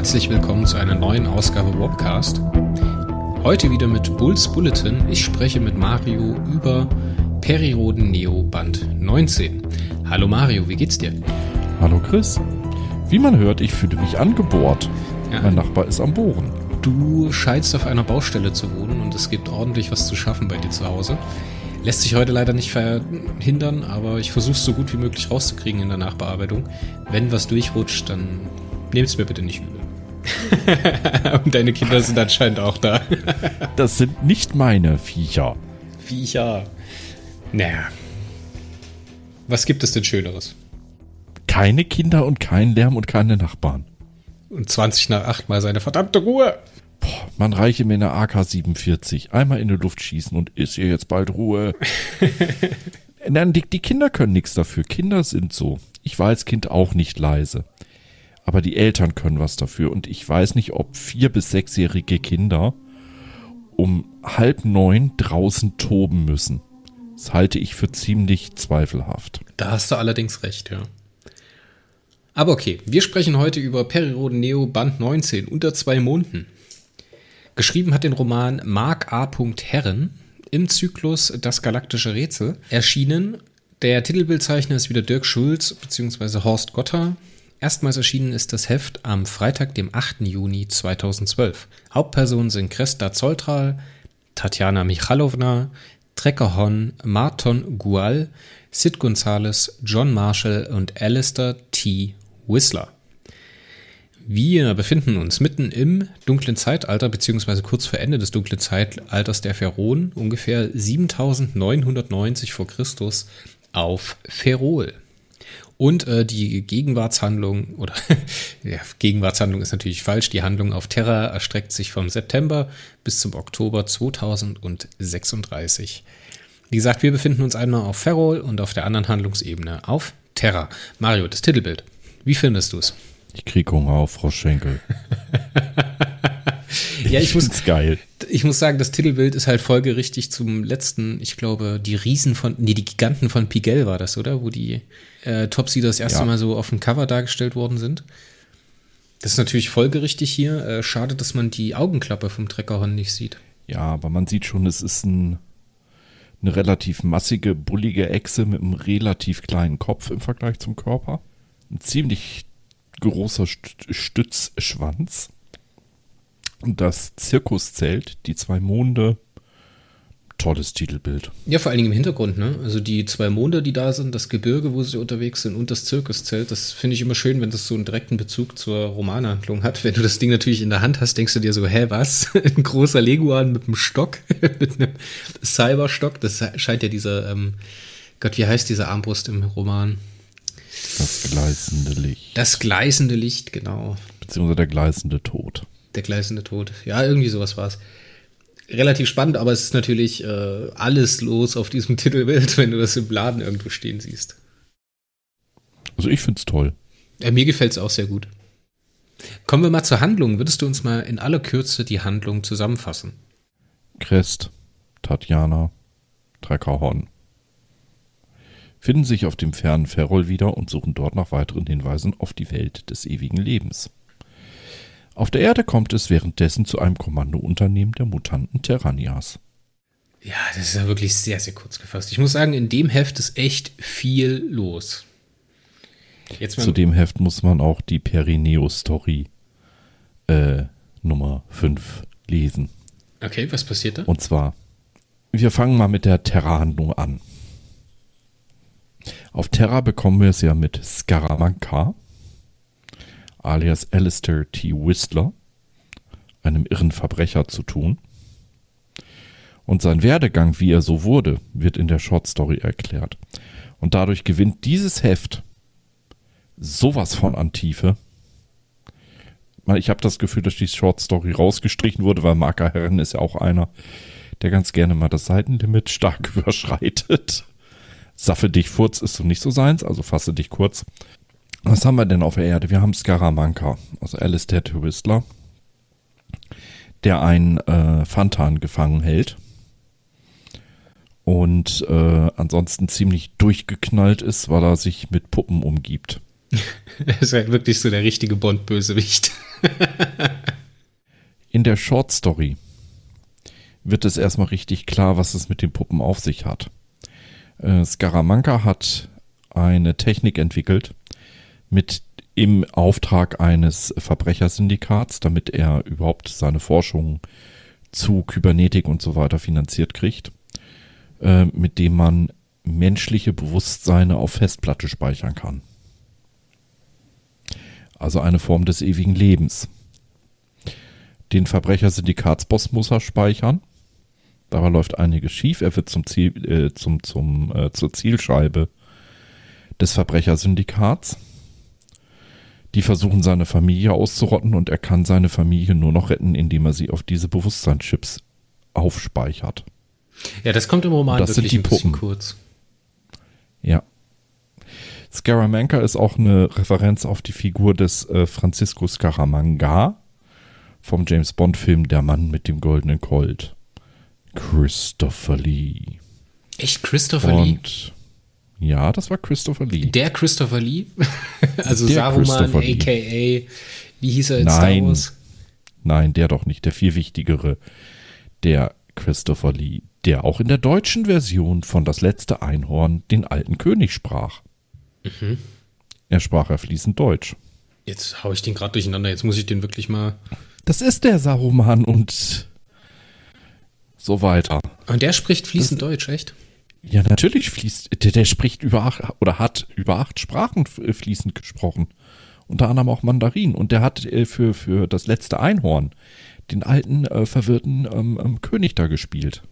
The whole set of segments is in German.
Herzlich willkommen zu einer neuen Ausgabe Wobcast. Heute wieder mit Bulls Bulletin. Ich spreche mit Mario über Periroden Neo Band 19. Hallo Mario, wie geht's dir? Hallo Chris. Wie man hört, ich fühle mich angebohrt. Ja. Mein Nachbar ist am Bohren. Du scheinst auf einer Baustelle zu wohnen und es gibt ordentlich was zu schaffen bei dir zu Hause. Lässt sich heute leider nicht verhindern, aber ich versuche es so gut wie möglich rauszukriegen in der Nachbearbeitung. Wenn was durchrutscht, dann nehmt es mir bitte nicht übel. Und deine Kinder sind anscheinend auch da. das sind nicht meine Viecher. Viecher. Naja. Was gibt es denn Schöneres? Keine Kinder und kein Lärm und keine Nachbarn. Und 20 nach 8 mal seine verdammte Ruhe. Boah, man reiche mir eine AK-47. Einmal in die Luft schießen und ist hier jetzt bald Ruhe. Nein, die, die Kinder können nichts dafür. Kinder sind so. Ich war als Kind auch nicht leise. Aber die Eltern können was dafür. Und ich weiß nicht, ob vier- bis sechsjährige Kinder um halb neun draußen toben müssen. Das halte ich für ziemlich zweifelhaft. Da hast du allerdings recht, ja. Aber okay, wir sprechen heute über Periroden Neo Band 19 unter zwei Monden. Geschrieben hat den Roman Mark A. Herren im Zyklus Das galaktische Rätsel. Erschienen, der Titelbildzeichner ist wieder Dirk Schulz bzw. Horst Gotter. Erstmals erschienen ist das Heft am Freitag, dem 8. Juni 2012. Hauptpersonen sind Kresta Zoltral, Tatjana Michalowna, Trecker Hon, Marton Gual, Sid Gonzales, John Marshall und Alistair T. Whistler. Wir befinden uns mitten im dunklen Zeitalter, beziehungsweise kurz vor Ende des dunklen Zeitalters der Pharaonen, ungefähr 7990 vor Christus, auf Ferol. Und äh, die Gegenwartshandlung, oder ja, Gegenwartshandlung ist natürlich falsch, die Handlung auf Terra erstreckt sich vom September bis zum Oktober 2036. Wie gesagt, wir befinden uns einmal auf Ferrol und auf der anderen Handlungsebene auf Terra. Mario, das Titelbild. Wie findest du es? Ich krieg Hunger auf Froschschenkel. ja, ich, ich muss, geil. Ich muss sagen, das Titelbild ist halt folgerichtig zum letzten, ich glaube, die Riesen von, nee, die Giganten von Pigel war das, oder? Wo die äh, Topsy das erste ja. Mal so auf dem Cover dargestellt worden sind. Das ist natürlich folgerichtig hier. Äh, schade, dass man die Augenklappe vom Treckerhorn nicht sieht. Ja, aber man sieht schon, es ist ein, eine relativ massige, bullige Echse mit einem relativ kleinen Kopf im Vergleich zum Körper. Ein ziemlich großer Stützschwanz. Das Zirkuszelt, die zwei Monde, tolles Titelbild. Ja, vor allen Dingen im Hintergrund, ne? Also die zwei Monde, die da sind, das Gebirge, wo sie unterwegs sind und das Zirkuszelt, das finde ich immer schön, wenn das so einen direkten Bezug zur Romanhandlung hat. Wenn du das Ding natürlich in der Hand hast, denkst du dir so, hä, was? Ein großer Leguan mit einem Stock, mit einem Cyberstock, das scheint ja dieser, ähm, Gott, wie heißt diese Armbrust im Roman? Das gleißende Licht. Das gleißende Licht, genau. Beziehungsweise der gleißende Tod. Der gleißende Tod. Ja, irgendwie sowas war es. Relativ spannend, aber es ist natürlich äh, alles los auf diesem Titelbild, wenn du das im Laden irgendwo stehen siehst. Also ich finde es toll. Ja, mir gefällt es auch sehr gut. Kommen wir mal zur Handlung. Würdest du uns mal in aller Kürze die Handlung zusammenfassen? Crest, Tatjana, Treckerhorn finden sich auf dem fernen Ferrol wieder und suchen dort nach weiteren Hinweisen auf die Welt des ewigen Lebens. Auf der Erde kommt es währenddessen zu einem Kommandounternehmen der Mutanten Terranias. Ja, das ist ja wirklich sehr, sehr kurz gefasst. Ich muss sagen, in dem Heft ist echt viel los. Zu dem Heft muss man auch die Perineo-Story äh, Nummer 5 lesen. Okay, was passiert da? Und zwar, wir fangen mal mit der Terra-Handlung an. Auf Terra bekommen wir es ja mit Scaramanca, alias Alistair T. Whistler, einem irren Verbrecher, zu tun. Und sein Werdegang, wie er so wurde, wird in der Shortstory erklärt. Und dadurch gewinnt dieses Heft sowas von an Tiefe. Ich habe das Gefühl, dass die Shortstory rausgestrichen wurde, weil Marker Herren ist ja auch einer, der ganz gerne mal das Seitenlimit stark überschreitet. Saffe dich Furz ist so nicht so seins, also fasse dich kurz. Was haben wir denn auf der Erde? Wir haben Scaramanca, also Alistair Whistler, der einen äh, Fantan gefangen hält und äh, ansonsten ziemlich durchgeknallt ist, weil er sich mit Puppen umgibt. er ist halt wirklich so der richtige Bond-Bösewicht. In der Short Story wird es erstmal richtig klar, was es mit den Puppen auf sich hat. Äh, Scaramanca hat eine Technik entwickelt mit im Auftrag eines Verbrechersyndikats, damit er überhaupt seine Forschung zu Kybernetik und so weiter finanziert kriegt, äh, mit dem man menschliche Bewusstseine auf Festplatte speichern kann. Also eine Form des ewigen Lebens. Den Verbrechersyndikatsboss muss er speichern. Dabei läuft einiges schief. Er wird zum Ziel, äh, zum, zum, äh, zur Zielscheibe des Verbrechersyndikats. Die versuchen seine Familie auszurotten und er kann seine Familie nur noch retten, indem er sie auf diese Bewusstseinschips aufspeichert. Ja, das kommt im Roman das wirklich sind die ein bisschen Puppen. kurz. Ja. Scaramanga ist auch eine Referenz auf die Figur des äh, Francisco Scaramanga vom James Bond Film Der Mann mit dem goldenen Colt. Christopher Lee. Echt Christopher Lee? Ja, das war Christopher Lee. Der Christopher Lee? also Der Saruman, Lee. a.k.a. Wie hieß er in Nein. Star Wars? Nein, der doch nicht. Der viel wichtigere. Der Christopher Lee, der auch in der deutschen Version von Das letzte Einhorn den alten König sprach. Mhm. Er sprach er fließend Deutsch. Jetzt hau ich den gerade durcheinander. Jetzt muss ich den wirklich mal. Das ist der Saruman und so weiter. Und der spricht fließend Deutsch, echt? Ja, natürlich fließt, der, der spricht über acht oder hat über acht Sprachen f- fließend gesprochen. Unter anderem auch Mandarin. Und der hat äh, für, für das letzte Einhorn den alten, äh, verwirrten ähm, ähm, König da gespielt,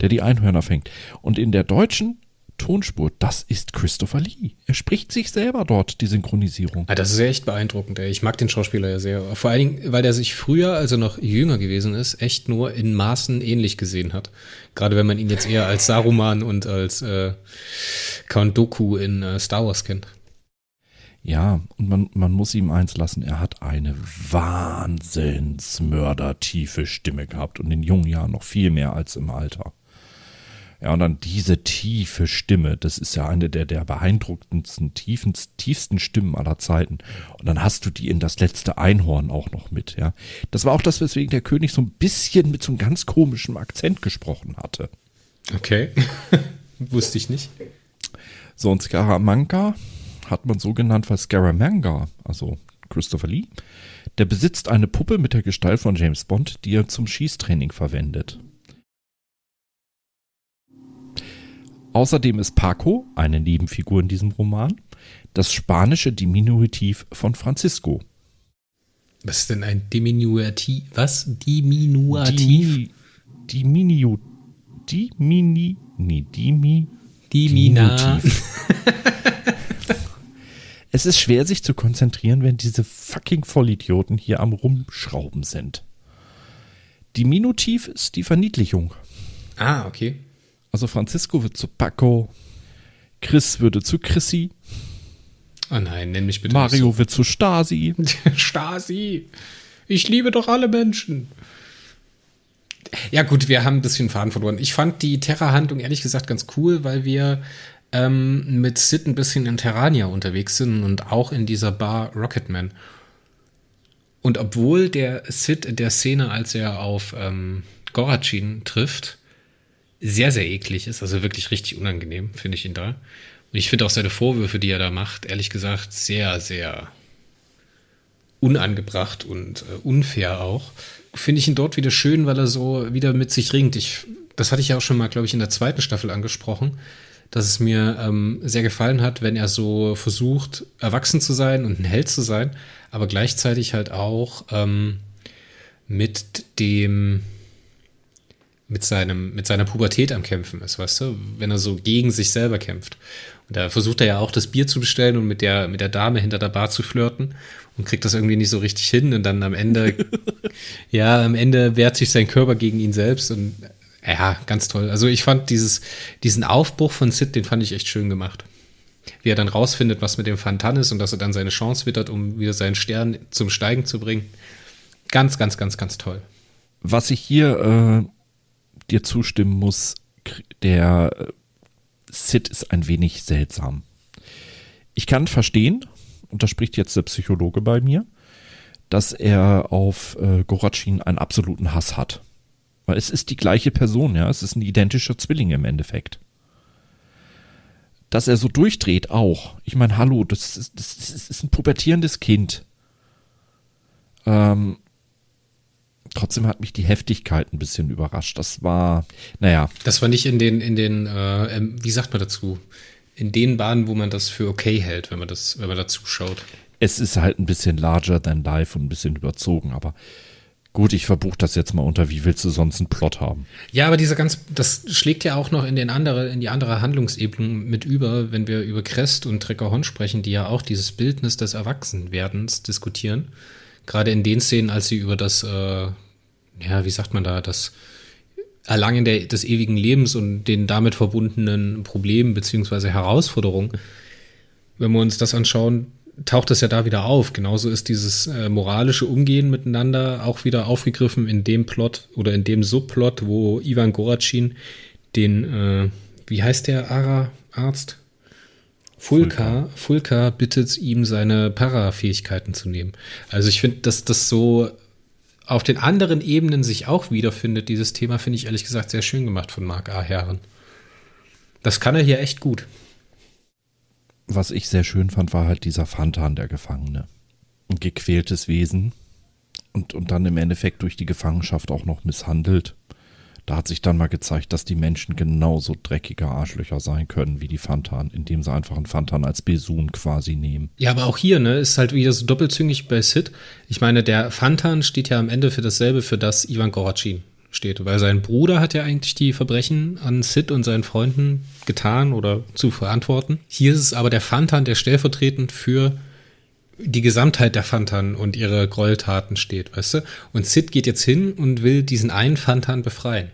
der die Einhörner fängt. Und in der deutschen Tonspur, das ist Christopher Lee. Er spricht sich selber dort, die Synchronisierung. Ah, das ist ja echt beeindruckend. Ey. Ich mag den Schauspieler ja sehr. Vor allen Dingen, weil der sich früher, als er noch jünger gewesen ist, echt nur in Maßen ähnlich gesehen hat. Gerade wenn man ihn jetzt eher als Saruman und als äh, Count Doku in äh, Star Wars kennt. Ja, und man, man muss ihm eins lassen, er hat eine wahnsinnsmördertiefe Stimme gehabt und in jungen Jahren noch viel mehr als im Alter. Ja, und dann diese tiefe Stimme, das ist ja eine der, der beeindruckendsten, tiefen, tiefsten Stimmen aller Zeiten. Und dann hast du die in das letzte Einhorn auch noch mit, ja. Das war auch das, weswegen der König so ein bisschen mit so einem ganz komischen Akzent gesprochen hatte. Okay. Wusste ich nicht. So, und Scaramanga hat man so genannt, weil Scaramanga, also Christopher Lee, der besitzt eine Puppe mit der Gestalt von James Bond, die er zum Schießtraining verwendet. Außerdem ist Paco, eine Nebenfigur in diesem Roman, das spanische Diminutiv von Francisco. Was ist denn ein Diminuativ? Was? Diminuativ? Dimi, Diminu, Dimini, nee, Dimi, Dimina. Diminutiv. es ist schwer, sich zu konzentrieren, wenn diese fucking Vollidioten hier am Rumschrauben sind. Diminutiv ist die Verniedlichung. Ah, okay. Also Francisco wird zu Paco, Chris würde zu Chrissy, Oh nein, nenn mich bitte Mario wird zu Stasi. so. Stasi. Ich liebe doch alle Menschen. Ja, gut, wir haben ein bisschen Faden verloren. Ich fand die Terra-Handlung ehrlich gesagt ganz cool, weil wir ähm, mit Sid ein bisschen in Terrania unterwegs sind und auch in dieser Bar Rocketman. Und obwohl der Sid in der Szene, als er auf ähm, Gorachin trifft, sehr, sehr eklig ist, also wirklich richtig unangenehm, finde ich ihn da. Und ich finde auch seine Vorwürfe, die er da macht, ehrlich gesagt, sehr, sehr unangebracht und äh, unfair auch. Finde ich ihn dort wieder schön, weil er so wieder mit sich ringt. Ich, das hatte ich ja auch schon mal, glaube ich, in der zweiten Staffel angesprochen, dass es mir ähm, sehr gefallen hat, wenn er so versucht, erwachsen zu sein und ein Held zu sein, aber gleichzeitig halt auch ähm, mit dem mit seinem, mit seiner Pubertät am Kämpfen ist, weißt du, wenn er so gegen sich selber kämpft. Und da versucht er ja auch das Bier zu bestellen und mit der, mit der Dame hinter der Bar zu flirten und kriegt das irgendwie nicht so richtig hin und dann am Ende, ja, am Ende wehrt sich sein Körper gegen ihn selbst und ja, ganz toll. Also ich fand dieses, diesen Aufbruch von Sid, den fand ich echt schön gemacht. Wie er dann rausfindet, was mit dem Fantan ist und dass er dann seine Chance wittert, um wieder seinen Stern zum Steigen zu bringen. Ganz, ganz, ganz, ganz toll. Was ich hier äh, dir zustimmen muss, der äh, Sid ist ein wenig seltsam. Ich kann verstehen und da spricht jetzt der Psychologe bei mir, dass er auf äh, Goracin einen absoluten Hass hat. Weil es ist die gleiche Person, ja, es ist ein identischer Zwilling im Endeffekt. Dass er so durchdreht auch. Ich meine, hallo, das ist, das ist ein pubertierendes Kind. Ähm, trotzdem hat mich die Heftigkeit ein bisschen überrascht. Das war, naja. Das war nicht in den, in den, äh, wie sagt man dazu? In den Bahnen, wo man das für okay hält, wenn man das, wenn man da zuschaut. Es ist halt ein bisschen larger than life und ein bisschen überzogen, aber gut, ich verbuche das jetzt mal unter, wie willst du sonst einen Plot haben? Ja, aber dieser ganz, das schlägt ja auch noch in den andere, in die andere Handlungsebene mit über, wenn wir über Crest und Trecker Horn sprechen, die ja auch dieses Bildnis des Erwachsenwerdens diskutieren. Gerade in den Szenen, als sie über das, äh, ja, wie sagt man da, das Erlangen der, des ewigen Lebens und den damit verbundenen Problemen beziehungsweise Herausforderungen, wenn wir uns das anschauen, taucht es ja da wieder auf. Genauso ist dieses äh, moralische Umgehen miteinander auch wieder aufgegriffen in dem Plot oder in dem Subplot, wo Ivan Goracin den, äh, wie heißt der Ara-Arzt? Fulka, Fulka bittet ihm seine Para-Fähigkeiten zu nehmen. Also ich finde, dass das so auf den anderen Ebenen sich auch wiederfindet, dieses Thema, finde ich ehrlich gesagt sehr schön gemacht von Marc A. Herren. Das kann er hier echt gut. Was ich sehr schön fand, war halt dieser Fantan, der Gefangene. Ein gequältes Wesen und, und dann im Endeffekt durch die Gefangenschaft auch noch misshandelt. Da hat sich dann mal gezeigt, dass die Menschen genauso dreckige Arschlöcher sein können wie die Fantan, indem sie einfach einen Fantan als Besun quasi nehmen. Ja, aber auch hier, ne, ist halt wieder so doppelzüngig bei Sid. Ich meine, der Fantan steht ja am Ende für dasselbe, für das Ivan Goracin steht, weil sein Bruder hat ja eigentlich die Verbrechen an Sid und seinen Freunden getan oder zu verantworten. Hier ist es aber der Fantan, der stellvertretend für die Gesamtheit der Fantan und ihre Gräueltaten steht, weißt du? Und Sid geht jetzt hin und will diesen einen Fantan befreien.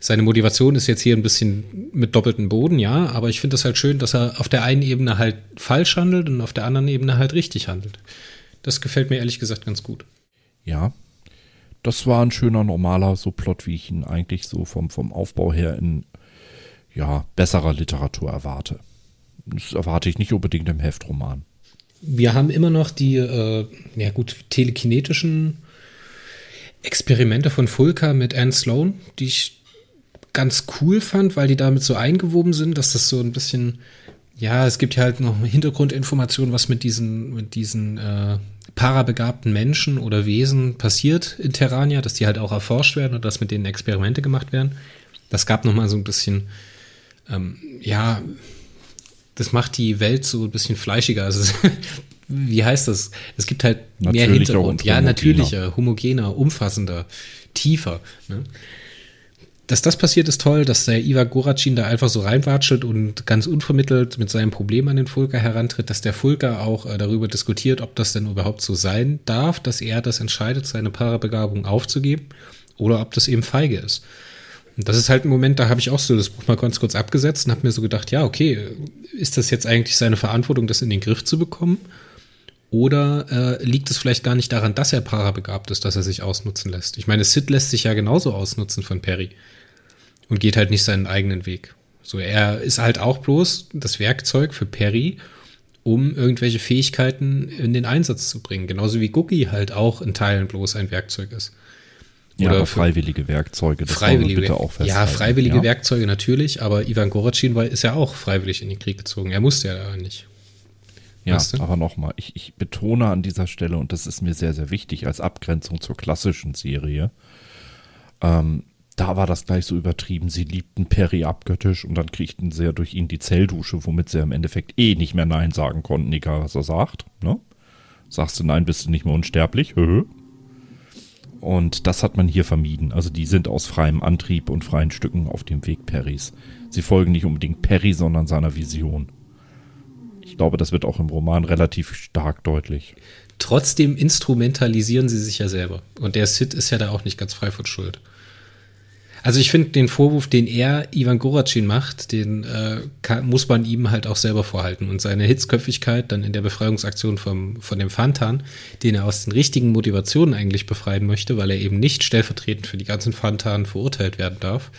Seine Motivation ist jetzt hier ein bisschen mit doppeltem Boden, ja, aber ich finde es halt schön, dass er auf der einen Ebene halt falsch handelt und auf der anderen Ebene halt richtig handelt. Das gefällt mir ehrlich gesagt ganz gut. Ja, das war ein schöner, normaler so Plot, wie ich ihn eigentlich so vom, vom Aufbau her in ja, besserer Literatur erwarte. Das erwarte ich nicht unbedingt im Heftroman wir haben immer noch die, äh, ja gut, telekinetischen Experimente von Fulka mit Anne Sloan, die ich ganz cool fand, weil die damit so eingewoben sind, dass das so ein bisschen, ja, es gibt ja halt noch Hintergrundinformationen, was mit diesen, mit diesen äh, parabegabten Menschen oder Wesen passiert in Terrania, dass die halt auch erforscht werden und dass mit denen Experimente gemacht werden. Das gab noch mal so ein bisschen, ähm, ja, das macht die Welt so ein bisschen fleischiger. Also, wie heißt das? Es gibt halt mehr Hintergrund. Ja, natürlicher, homogener, umfassender, tiefer. Ne? Dass das passiert, ist toll, dass der Iva Goracin da einfach so reinwatschelt und ganz unvermittelt mit seinem Problem an den Fulka herantritt, dass der Fulka auch äh, darüber diskutiert, ob das denn überhaupt so sein darf, dass er das entscheidet, seine Parabegabung aufzugeben oder ob das eben feige ist. Das ist halt ein Moment, da habe ich auch so das Buch mal ganz kurz abgesetzt und habe mir so gedacht, ja, okay, ist das jetzt eigentlich seine Verantwortung, das in den Griff zu bekommen? Oder äh, liegt es vielleicht gar nicht daran, dass er parabegabt ist, dass er sich ausnutzen lässt? Ich meine, Sid lässt sich ja genauso ausnutzen von Perry und geht halt nicht seinen eigenen Weg. So, er ist halt auch bloß das Werkzeug für Perry, um irgendwelche Fähigkeiten in den Einsatz zu bringen. Genauso wie Gookie halt auch in Teilen bloß ein Werkzeug ist. Ja, Oder freiwillige Werkzeuge, das freiwillige, bitte auch festhalten. Ja, freiwillige ja. Werkzeuge natürlich, aber Ivan Goracin war, ist ja auch freiwillig in den Krieg gezogen. Er musste ja nicht. Ja, weißt du? aber nochmal, ich, ich betone an dieser Stelle, und das ist mir sehr, sehr wichtig als Abgrenzung zur klassischen Serie, ähm, da war das gleich so übertrieben. Sie liebten Perry abgöttisch und dann kriegten sie ja durch ihn die Zelldusche, womit sie im Endeffekt eh nicht mehr Nein sagen konnten, egal was er sagt. Ne? Sagst du Nein, bist du nicht mehr unsterblich. Höhö. Und das hat man hier vermieden. Also die sind aus freiem Antrieb und freien Stücken auf dem Weg Perrys. Sie folgen nicht unbedingt Perry, sondern seiner Vision. Ich glaube, das wird auch im Roman relativ stark deutlich. Trotzdem instrumentalisieren sie sich ja selber. Und der Sid ist ja da auch nicht ganz frei von Schuld. Also ich finde den Vorwurf, den er Ivan Goracin macht, den äh, kann, muss man ihm halt auch selber vorhalten. Und seine Hitzköpfigkeit dann in der Befreiungsaktion vom, von dem Fantan, den er aus den richtigen Motivationen eigentlich befreien möchte, weil er eben nicht stellvertretend für die ganzen Fantan verurteilt werden darf,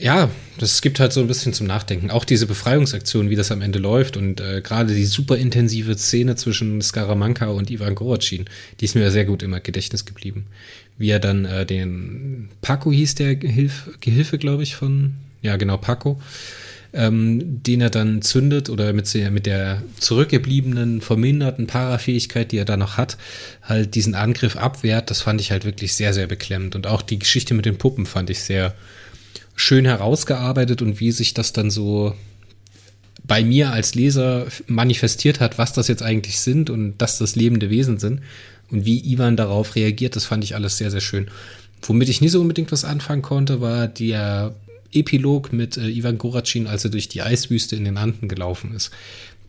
ja, das gibt halt so ein bisschen zum Nachdenken. Auch diese Befreiungsaktion, wie das am Ende läuft und äh, gerade die super intensive Szene zwischen Skaramanka und Ivan Goracin, die ist mir sehr gut im Gedächtnis geblieben. Wie er dann äh, den Paco hieß der Gehilf, Gehilfe, glaube ich, von, ja genau, Paco, ähm, den er dann zündet oder mit, mit der zurückgebliebenen, verminderten Parafähigkeit, die er da noch hat, halt diesen Angriff abwehrt, das fand ich halt wirklich sehr, sehr beklemmend. Und auch die Geschichte mit den Puppen fand ich sehr schön herausgearbeitet und wie sich das dann so bei mir als Leser manifestiert hat, was das jetzt eigentlich sind und dass das lebende Wesen sind und wie Ivan darauf reagiert, das fand ich alles sehr, sehr schön. Womit ich nie so unbedingt was anfangen konnte, war der Epilog mit äh, Ivan Goracin, als er durch die Eiswüste in den Anden gelaufen ist.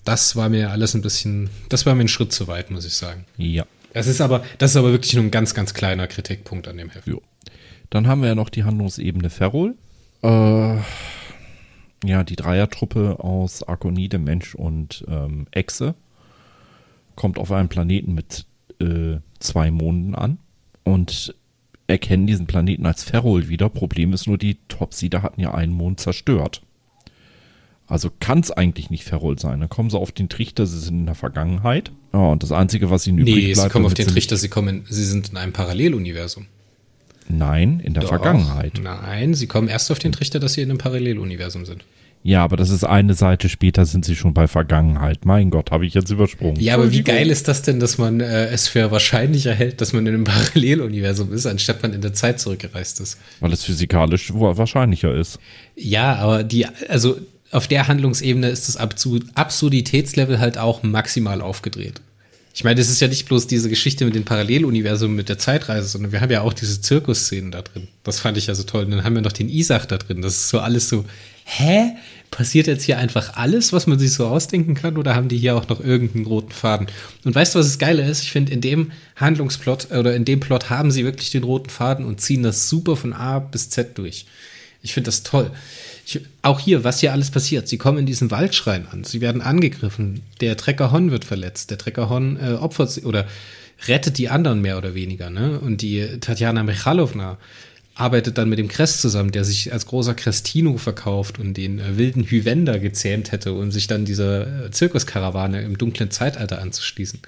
Das war mir alles ein bisschen, das war mir ein Schritt zu weit, muss ich sagen. Ja. Das ist aber, das ist aber wirklich nur ein ganz, ganz kleiner Kritikpunkt an dem Heft. Jo. Dann haben wir ja noch die Handlungsebene Ferrol. Äh, ja, die Dreiertruppe aus Arkonide, Mensch und ähm, Echse kommt auf einem Planeten mit äh, zwei Monden an und erkennen diesen Planeten als Ferrol wieder. Problem ist nur, die Topsider hatten ja einen Mond zerstört. Also kann es eigentlich nicht Ferrol sein. Dann kommen sie auf den Trichter, sie sind in der Vergangenheit. Ja, und das Einzige, was ihnen nee, übrig bleibt... Nee, sie kommen auf den Trichter, sie, kommen, sie sind in einem Paralleluniversum. Nein, in der Doch, Vergangenheit. Nein, sie kommen erst auf den Trichter, dass sie in einem Paralleluniversum sind. Ja, aber das ist eine Seite später, sind sie schon bei Vergangenheit. Mein Gott, habe ich jetzt übersprungen. Ja, aber wie geil ist das denn, dass man äh, es für wahrscheinlicher hält, dass man in einem Paralleluniversum ist, anstatt man in der Zeit zurückgereist ist? Weil es physikalisch wahrscheinlicher ist. Ja, aber die, also auf der Handlungsebene ist das Absurditätslevel halt auch maximal aufgedreht. Ich meine, das ist ja nicht bloß diese Geschichte mit den Paralleluniversen mit der Zeitreise, sondern wir haben ja auch diese Zirkusszenen da drin. Das fand ich ja so toll. Und dann haben wir noch den Isach da drin. Das ist so alles so, hä? Passiert jetzt hier einfach alles, was man sich so ausdenken kann, oder haben die hier auch noch irgendeinen roten Faden? Und weißt du, was das Geile ist? Ich finde, in dem Handlungsplot oder in dem Plot haben sie wirklich den roten Faden und ziehen das super von A bis Z durch. Ich finde das toll. Ich, auch hier, was hier alles passiert. Sie kommen in diesen Waldschrein an. Sie werden angegriffen. Der Trecker Hon wird verletzt. Der Trecker Hon äh, opfert sie oder rettet die anderen mehr oder weniger. Ne? Und die Tatjana Michalowna arbeitet dann mit dem Krest zusammen, der sich als großer Crestino verkauft und den äh, wilden Hyvender gezähmt hätte, um sich dann dieser äh, Zirkuskarawane im dunklen Zeitalter anzuschließen.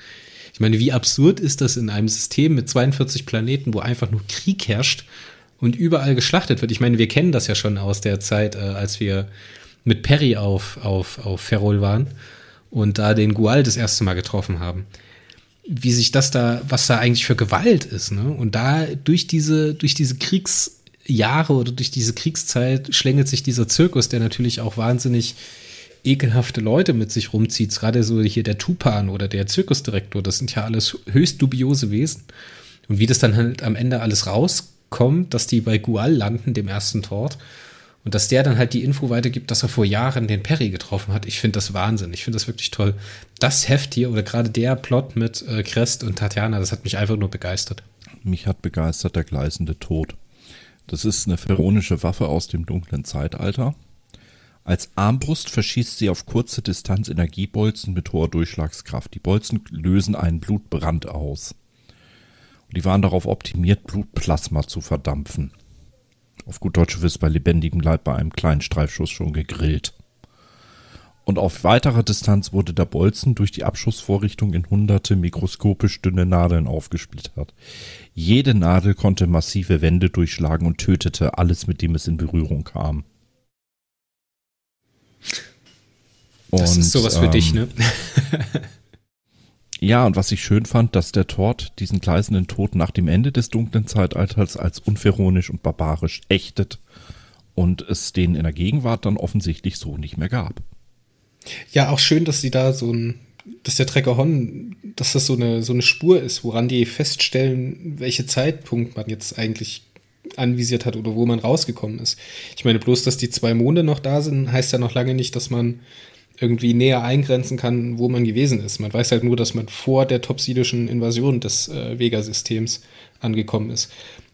Ich meine, wie absurd ist das in einem System mit 42 Planeten, wo einfach nur Krieg herrscht und überall geschlachtet wird. Ich meine, wir kennen das ja schon aus der Zeit, äh, als wir mit Perry auf, auf, auf Ferrol waren und da den Gual das erste Mal getroffen haben. Wie sich das da, was da eigentlich für Gewalt ist, ne? Und da durch diese, durch diese Kriegsjahre oder durch diese Kriegszeit schlängelt sich dieser Zirkus, der natürlich auch wahnsinnig ekelhafte Leute mit sich rumzieht. Gerade so hier der Tupan oder der Zirkusdirektor, das sind ja alles höchst dubiose Wesen. Und wie das dann halt am Ende alles rauskommt, kommt, dass die bei Gual landen, dem ersten Tort. Und dass der dann halt die Info weitergibt, dass er vor Jahren den Perry getroffen hat. Ich finde das Wahnsinn. Ich finde das wirklich toll. Das Heft hier oder gerade der Plot mit äh, Crest und Tatjana, das hat mich einfach nur begeistert. Mich hat begeistert der gleißende Tod. Das ist eine pharaonische Waffe aus dem dunklen Zeitalter. Als Armbrust verschießt sie auf kurze Distanz Energiebolzen mit hoher Durchschlagskraft. Die Bolzen lösen einen Blutbrand aus. Die waren darauf optimiert, Blutplasma zu verdampfen. Auf gut Deutsch wirst bei lebendigem Leib bei einem kleinen Streifschuss schon gegrillt. Und auf weiterer Distanz wurde der Bolzen durch die Abschussvorrichtung in hunderte mikroskopisch dünne Nadeln aufgesplittert. Jede Nadel konnte massive Wände durchschlagen und tötete alles, mit dem es in Berührung kam. Das und, ist sowas für ähm, dich, ne? Ja, und was ich schön fand, dass der Tod diesen gleißenden Tod nach dem Ende des dunklen Zeitalters als unpharaonisch und barbarisch ächtet und es den in der Gegenwart dann offensichtlich so nicht mehr gab. Ja, auch schön, dass sie da so ein, dass der Trecker Hon, dass das so eine, so eine Spur ist, woran die feststellen, welche Zeitpunkt man jetzt eigentlich anvisiert hat oder wo man rausgekommen ist. Ich meine, bloß, dass die zwei Monde noch da sind, heißt ja noch lange nicht, dass man irgendwie näher eingrenzen kann, wo man gewesen ist. Man weiß halt nur, dass man vor der topsidischen Invasion des äh, Vega-Systems angekommen ist.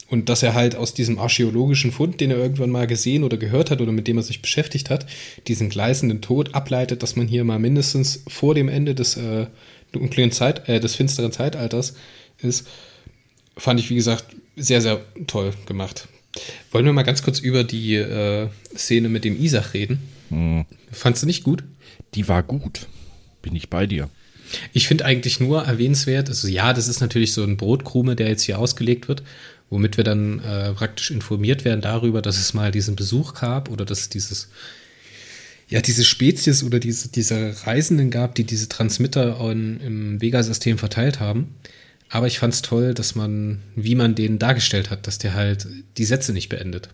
Und dass er halt aus diesem archäologischen Fund, den er irgendwann mal gesehen oder gehört hat oder mit dem er sich beschäftigt hat, diesen gleißenden Tod ableitet, dass man hier mal mindestens vor dem Ende des äh, dunklen Zeit, äh, des finsteren Zeitalters ist, fand ich, wie gesagt, sehr, sehr toll gemacht. Wollen wir mal ganz kurz über die äh, Szene mit dem Isach reden? Hm. Fandst du nicht gut? Die war gut. Bin ich bei dir. Ich finde eigentlich nur erwähnenswert, also ja, das ist natürlich so ein Brotkrume, der jetzt hier ausgelegt wird, womit wir dann äh, praktisch informiert werden darüber, dass es mal diesen Besuch gab oder dass dieses, ja, diese Spezies oder diese, diese Reisenden gab, die diese Transmitter in, im Vega-System verteilt haben. Aber ich fand es toll, dass man, wie man den dargestellt hat, dass der halt die Sätze nicht beendet.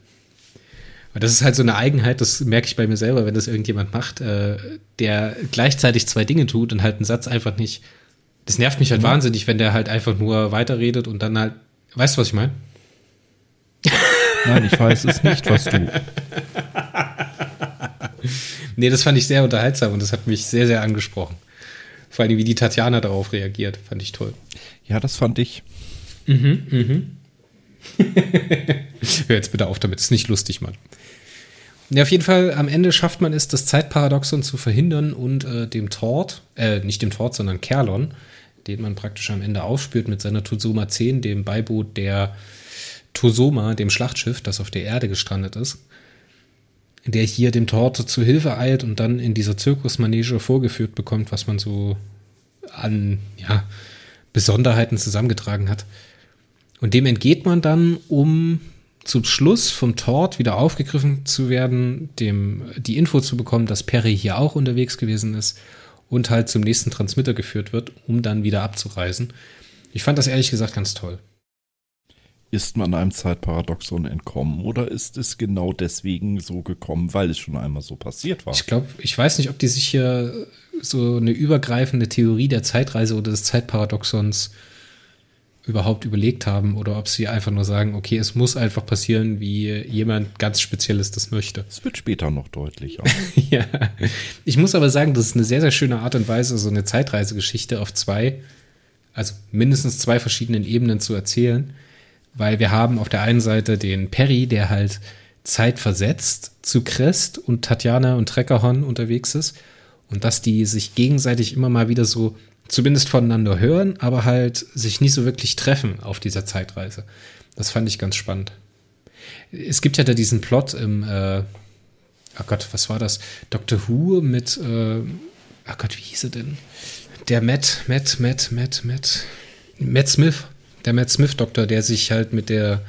Weil das ist halt so eine Eigenheit, das merke ich bei mir selber, wenn das irgendjemand macht, äh, der gleichzeitig zwei Dinge tut und halt einen Satz einfach nicht. Das nervt mich halt mhm. wahnsinnig, wenn der halt einfach nur weiterredet und dann halt. Weißt du, was ich meine? Nein, ich weiß es nicht, was du. nee, das fand ich sehr unterhaltsam und das hat mich sehr, sehr angesprochen. Vor allem, wie die Tatjana darauf reagiert, fand ich toll. Ja, das fand ich. Mhm, mhm. Hör jetzt bitte auf damit, ist nicht lustig, Mann. Ja, auf jeden Fall, am Ende schafft man es, das Zeitparadoxon zu verhindern und äh, dem Tort, äh, nicht dem Tort, sondern Kerlon, den man praktisch am Ende aufspürt mit seiner Tosoma 10, dem Beiboot der Tosoma, dem Schlachtschiff, das auf der Erde gestrandet ist, der hier dem Tort zu Hilfe eilt und dann in dieser Zirkusmanege vorgeführt bekommt, was man so an ja, Besonderheiten zusammengetragen hat. Und dem entgeht man dann, um zum Schluss vom Tort wieder aufgegriffen zu werden, dem die Info zu bekommen, dass Perry hier auch unterwegs gewesen ist und halt zum nächsten Transmitter geführt wird, um dann wieder abzureisen. Ich fand das ehrlich gesagt ganz toll. Ist man einem Zeitparadoxon entkommen oder ist es genau deswegen so gekommen, weil es schon einmal so passiert war? Ich glaube, ich weiß nicht, ob die sich hier so eine übergreifende Theorie der Zeitreise oder des Zeitparadoxons äh, überhaupt überlegt haben oder ob sie einfach nur sagen, okay, es muss einfach passieren, wie jemand ganz Spezielles das möchte. Es wird später noch deutlicher. ja. Ich muss aber sagen, das ist eine sehr, sehr schöne Art und Weise, so eine Zeitreisegeschichte auf zwei, also mindestens zwei verschiedenen Ebenen zu erzählen, weil wir haben auf der einen Seite den Perry, der halt zeitversetzt zu Crest und Tatjana und Treckerhorn unterwegs ist und dass die sich gegenseitig immer mal wieder so zumindest voneinander hören, aber halt sich nicht so wirklich treffen auf dieser Zeitreise. Das fand ich ganz spannend. Es gibt ja da diesen Plot im, äh, oh Gott, was war das? Doctor Who mit, äh, oh Gott, wie hieß er denn? Der Matt, Matt, Matt, Matt, Matt, Matt Smith, der Matt Smith Doktor, der sich halt mit der,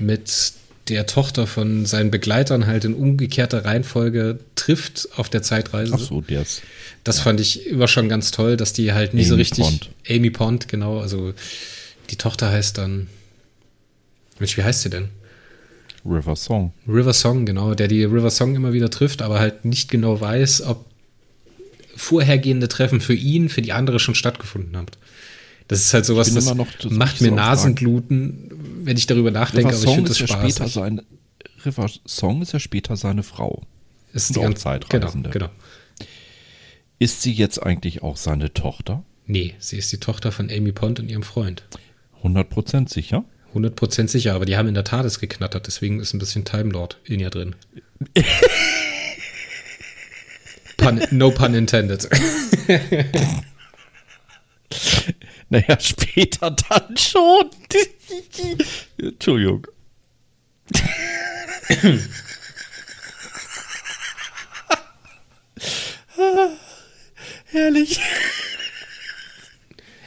mit der Tochter von seinen Begleitern halt in umgekehrter Reihenfolge trifft auf der Zeitreise. Ach so, ist. Das ja. fand ich immer schon ganz toll, dass die halt nie Amy so richtig. Pond. Amy Pond, genau. Also die Tochter heißt dann. Mensch, wie heißt sie denn? River Song. River Song, genau. Der die River Song immer wieder trifft, aber halt nicht genau weiß, ob vorhergehende Treffen für ihn, für die andere schon stattgefunden haben. Das ist halt sowas, das macht mir Nasengluten, wenn ich darüber nachdenke, River aber ich finde das ja Später sein, River Song ist ja später seine Frau. Ist die ganze Zeitreisende. Genau, genau. Ist sie jetzt eigentlich auch seine Tochter? Nee, sie ist die Tochter von Amy Pond und ihrem Freund. 100% sicher? 100% sicher, aber die haben in der Tat es geknattert, deswegen ist ein bisschen Time Lord in ihr drin. pun, no pun intended. naja, später dann schon. Entschuldigung. Herrlich.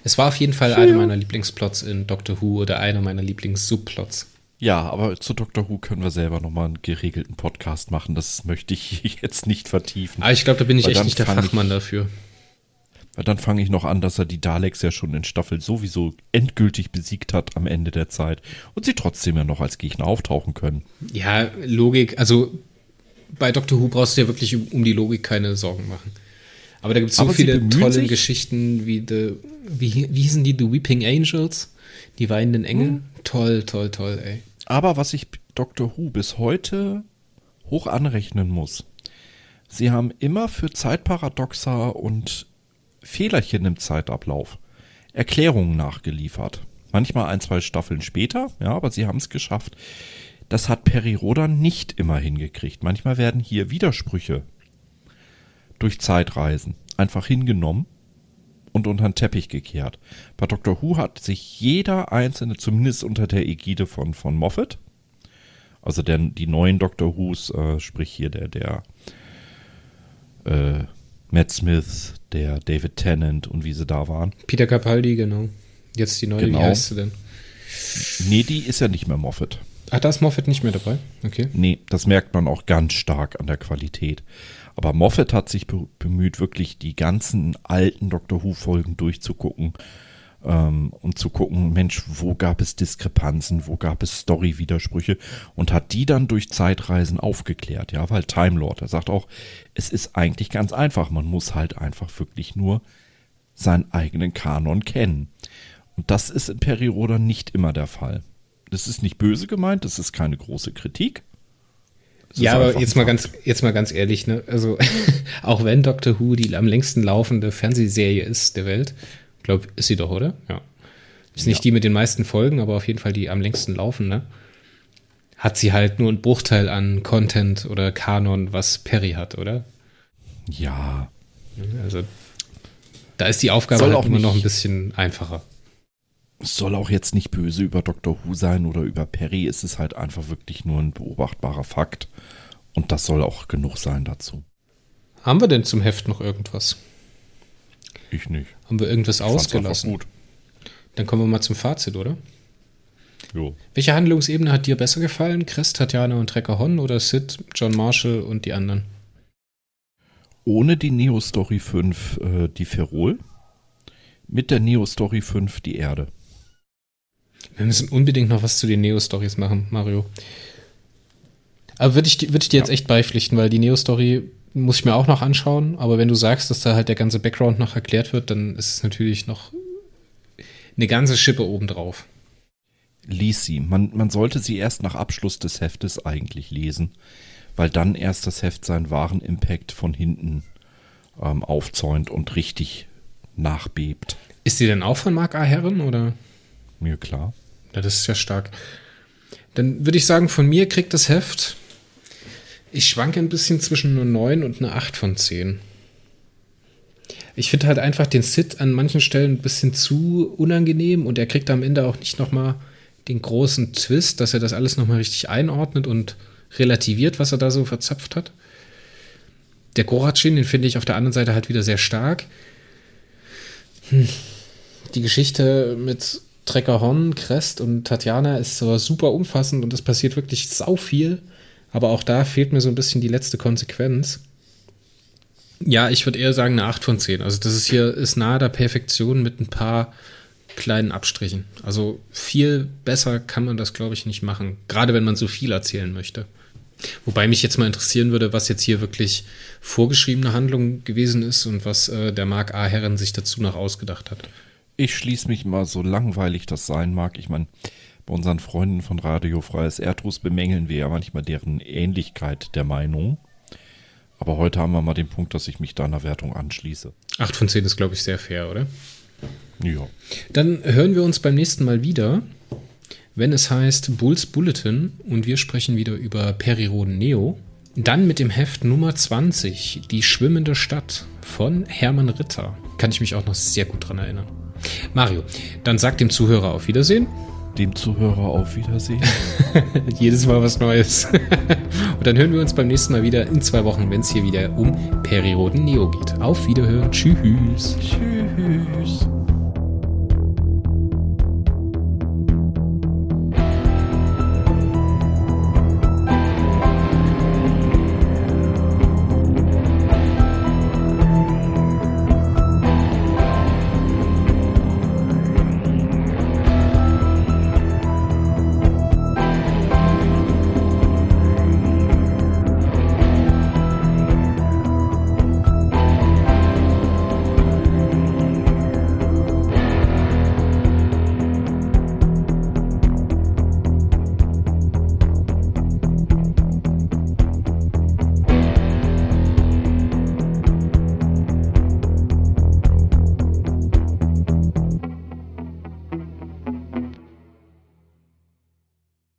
Es war auf jeden Fall einer meiner Lieblingsplots in Doctor Who oder einer meiner Lieblings-Subplots. Ja, aber zu Doctor Who können wir selber nochmal einen geregelten Podcast machen. Das möchte ich jetzt nicht vertiefen. Ah, ich glaube, da bin ich echt nicht der Fachmann dafür. Weil dann fange ich noch an, dass er die Daleks ja schon in Staffel sowieso endgültig besiegt hat am Ende der Zeit und sie trotzdem ja noch als Gegner auftauchen können. Ja, Logik, also bei Doctor Who brauchst du ja wirklich um, um die Logik keine Sorgen machen. Aber da gibt es so Aber viele tolle Geschichten wie, the, wie, wie hießen die, The Weeping Angels, die weinenden Engel. Hm. Toll, toll, toll, ey. Aber was ich Doctor Who bis heute hoch anrechnen muss, sie haben immer für Zeitparadoxa und Fehlerchen im Zeitablauf Erklärungen nachgeliefert. Manchmal ein, zwei Staffeln später, ja, aber sie haben es geschafft. Das hat Peri Rodan nicht immer hingekriegt. Manchmal werden hier Widersprüche durch Zeitreisen einfach hingenommen und unter den Teppich gekehrt. Bei Dr. Who hat sich jeder einzelne, zumindest unter der Ägide von, von Moffat, Also der, die neuen Doctor Who's, äh, sprich hier der, der äh, Matt Smith, der David Tennant und wie sie da waren. Peter Capaldi, genau. Jetzt die neue, Genau. wie heißt sie denn? Nee, die ist ja nicht mehr Moffat. Ach, da ist Moffat nicht mehr dabei. Okay. Nee, das merkt man auch ganz stark an der Qualität. Aber Moffat hat sich be bemüht, wirklich die ganzen alten Doctor Who-Folgen durchzugucken ähm, und zu gucken, Mensch, wo gab es Diskrepanzen, wo gab es Story-Widersprüche und hat die dann durch Zeitreisen aufgeklärt. Ja, weil Time Lord, er sagt auch, es ist eigentlich ganz einfach. Man muss halt einfach wirklich nur seinen eigenen Kanon kennen. Und das ist in Periroda nicht immer der Fall. Das ist nicht böse gemeint, das ist keine große Kritik. Es Ja, aber jetzt mal ganz, jetzt mal ganz ehrlich, ne? Also, auch wenn Doctor Who die am längsten laufende Fernsehserie ist der Welt, glaube ist sie doch, oder? Ja. Ist nicht Ja. die mit den meisten Folgen, aber auf jeden Fall die am längsten laufende. Hat sie halt nur einen Bruchteil an Content oder Kanon, was Perry hat, oder? Ja, Also, da ist die Aufgabe Soll halt auch immer noch ein bisschen einfacher. es soll auch jetzt nicht böse über Dr. Who sein oder über Perry. Es ist halt einfach wirklich nur ein beobachtbarer Fakt. Und das soll auch genug sein dazu. Haben wir denn zum Heft noch irgendwas? Ich nicht. Haben wir irgendwas einfach ausgelassen? Gut. Dann kommen wir mal zum Fazit, oder? Jo. Welche Handlungsebene hat dir besser gefallen? Chris, Tatjana und Trecker Hon oder Sid, John Marshall und die anderen? Ohne die Neo Story 5 äh, die Ferrol. Mit der Neo Story 5 die Erde. Wir müssen unbedingt noch was zu den Neo-Stories machen, Mario. Aber würde ich, würd ich dir jetzt Ja. echt beipflichten, weil die Neo-Story muss ich mir auch noch anschauen. Aber wenn du sagst, dass da halt der ganze Background noch erklärt wird, dann ist es natürlich noch eine ganze Schippe obendrauf. Lies sie. Man, man sollte sie erst nach Abschluss des Heftes eigentlich lesen, weil dann erst das Heft seinen wahren Impact von hinten ähm, aufzäunt und richtig nachbebt. Ist die denn auch von Mark A. Herren oder? Mir klar. Ja, das ist ja stark. Dann würde ich sagen, von mir kriegt das Heft. Ich schwanke ein bisschen zwischen einer 9 und einer 8 von 10. Ich finde halt einfach den Sid an manchen Stellen ein bisschen zu unangenehm und er kriegt am Ende auch nicht nochmal den großen Twist, dass er das alles nochmal richtig einordnet und relativiert, was er da so verzapft hat. Der Goratschin, den finde ich auf der anderen Seite halt wieder sehr stark. Hm. Die Geschichte mit Trecker Horn, Crest und Tatjana ist so super umfassend und es passiert wirklich sau viel. Aber auch da fehlt mir so ein bisschen die letzte Konsequenz. Ja, ich würde eher sagen eine 8 von 10. Also das ist hier ist nahe der Perfektion mit ein paar kleinen Abstrichen. Also viel besser kann man das, glaube ich, nicht machen. Gerade wenn man so viel erzählen möchte. Wobei mich jetzt mal interessieren würde, was jetzt hier wirklich vorgeschriebene Handlung gewesen ist und was äh, der Mark A. Herren sich dazu noch ausgedacht hat. Ich schließe mich mal, so langweilig das sein mag. Ich meine, bei unseren Freunden von Radio Freies Erdruss bemängeln wir ja manchmal deren Ähnlichkeit der Meinung. Aber heute haben wir mal den Punkt, dass ich mich deiner Wertung anschließe. 8 von 10 ist, glaube ich, sehr fair, oder? Ja. Dann hören wir uns beim nächsten Mal wieder, wenn es heißt Bulls Bulletin und wir sprechen wieder über Periroden Neo. Dann mit dem Heft Nummer 20, Die schwimmende Stadt von Hermann Ritter. Kann ich mich auch noch sehr gut dran erinnern. Mario, dann sag dem Zuhörer auf Wiedersehen. Dem Zuhörer auf Wiedersehen. Jedes Mal was Neues. und dann hören wir uns beim nächsten Mal wieder in zwei Wochen, wenn es hier wieder um Periroden Neo geht. Auf Wiederhören. Tschüss. Tschüss.